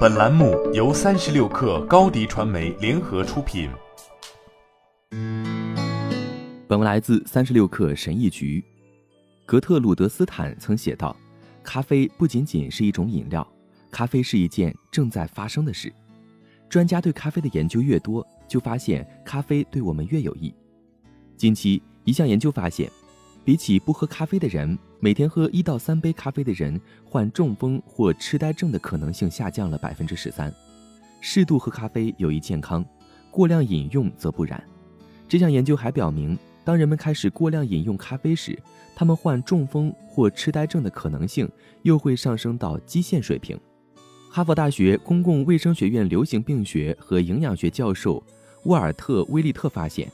本栏目由三十六氪高低传媒联合出品。本文来自三十六氪神译局。格特鲁德斯坦曾写道：“咖啡不仅仅是一种饮料，咖啡是一件正在发生的事。”专家对咖啡的研究越多，就发现咖啡对我们越有益。近期，一项研究发现，比起不喝咖啡的人，每天喝一到三杯咖啡的人，患中风或痴呆症的可能性下降了百分之十三。适度喝咖啡有益健康，过量饮用则不然。这项研究还表明，当人们开始过量饮用咖啡时，他们患中风或痴呆症的可能性又会上升到基线水平。哈佛大学公共卫生学院流行病学和营养学教授沃尔特·威利特发现。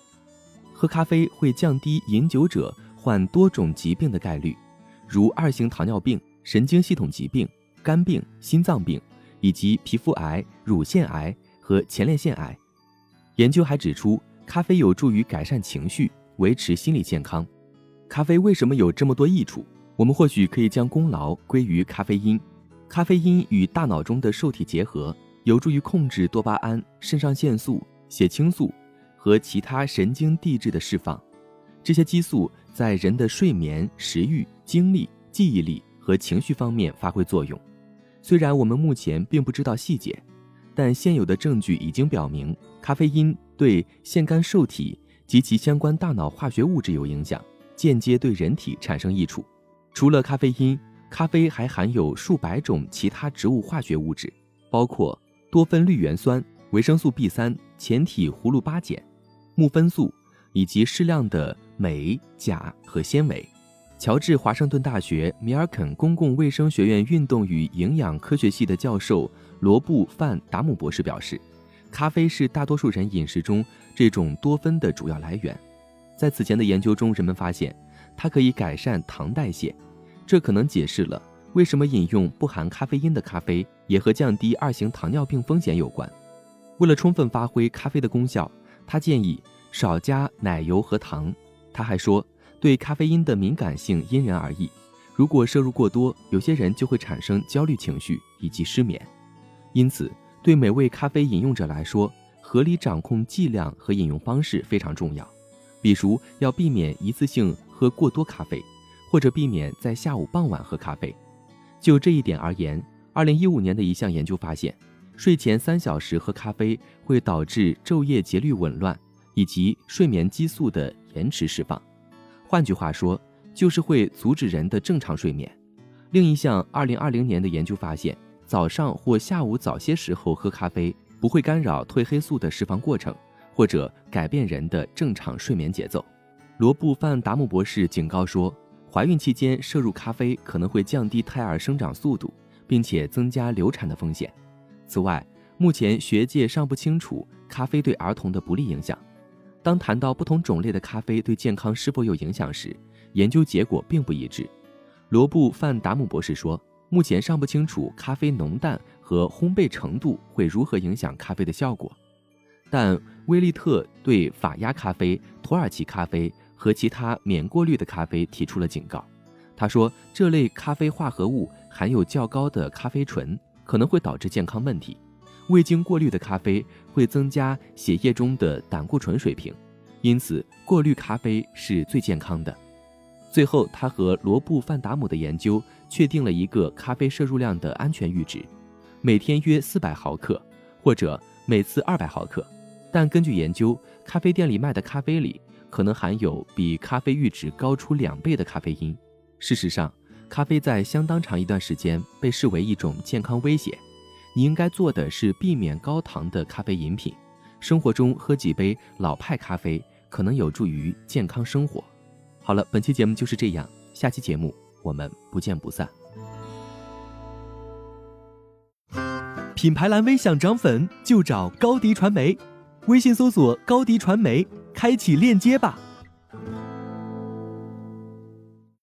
喝咖啡会降低饮酒者患多种疾病的概率，如二型糖尿病、神经系统疾病、肝病、心脏病，以及皮肤癌、乳腺癌和前列腺癌。研究还指出，咖啡有助于改善情绪，维持心理健康。咖啡为什么有这么多益处？我们或许可以将功劳归于咖啡因。咖啡因与大脑中的受体结合，有助于控制多巴胺、肾上腺素、血清素。和其他神经递质的释放，这些激素在人的睡眠、食欲、精力、记忆力和情绪方面发挥作用。虽然我们目前并不知道细节，但现有的证据已经表明，咖啡因对腺苷受体及其相关大脑化学物质有影响，间接对人体产生益处。除了咖啡因，咖啡还含有数百种其他植物化学物质，包括多酚绿原酸、维生素 B 三、前体葫芦巴碱。木酚素以及适量的镁、钾和纤维。乔治华盛顿大学米尔肯公共卫生学院运动与营养科学系的教授罗布·范达姆博士表示，咖啡是大多数人饮食中这种多酚的主要来源。在此前的研究中，人们发现它可以改善糖代谢，这可能解释了为什么饮用不含咖啡因的咖啡也和降低二型糖尿病风险有关。为了充分发挥咖啡的功效。他建议少加奶油和糖。他还说，对咖啡因的敏感性因人而异，如果摄入过多，有些人就会产生焦虑情绪以及失眠。因此，对每位咖啡饮用者来说，合理掌控剂量和饮用方式非常重要。比如，要避免一次性喝过多咖啡，或者避免在下午傍晚喝咖啡。就这一点而言，2015年的一项研究发现。睡前三小时喝咖啡会导致昼夜节律紊乱，以及睡眠激素的延迟释放。换句话说，就是会阻止人的正常睡眠。另一项2020年的研究发现，早上或下午早些时候喝咖啡不会干扰褪黑素的释放过程，或者改变人的正常睡眠节奏。罗布·范达姆博士警告说，怀孕期间摄入咖啡可能会降低胎儿生长速度，并且增加流产的风险。此外，目前学界尚不清楚咖啡对儿童的不利影响。当谈到不同种类的咖啡对健康是否有影响时，研究结果并不一致。罗布·范达姆博士说：“目前尚不清楚咖啡浓淡和烘焙程度会如何影响咖啡的效果。”但威利特对法压咖啡、土耳其咖啡和其他免过滤的咖啡提出了警告。他说：“这类咖啡化合物含有较高的咖啡醇。”可能会导致健康问题。未经过滤的咖啡会增加血液中的胆固醇水平，因此过滤咖啡是最健康的。最后，他和罗布·范达姆的研究确定了一个咖啡摄入量的安全阈值，每天约四百毫克，或者每次二百毫克。但根据研究，咖啡店里卖的咖啡里可能含有比咖啡阈值高出两倍的咖啡因。事实上，咖啡在相当长一段时间被视为一种健康威胁，你应该做的是避免高糖的咖啡饮品，生活中喝几杯老派咖啡可能有助于健康生活。好了，本期节目就是这样，下期节目我们不见不散。品牌蓝 V 想涨粉就找高迪传媒，微信搜索高迪传媒，开启链接吧。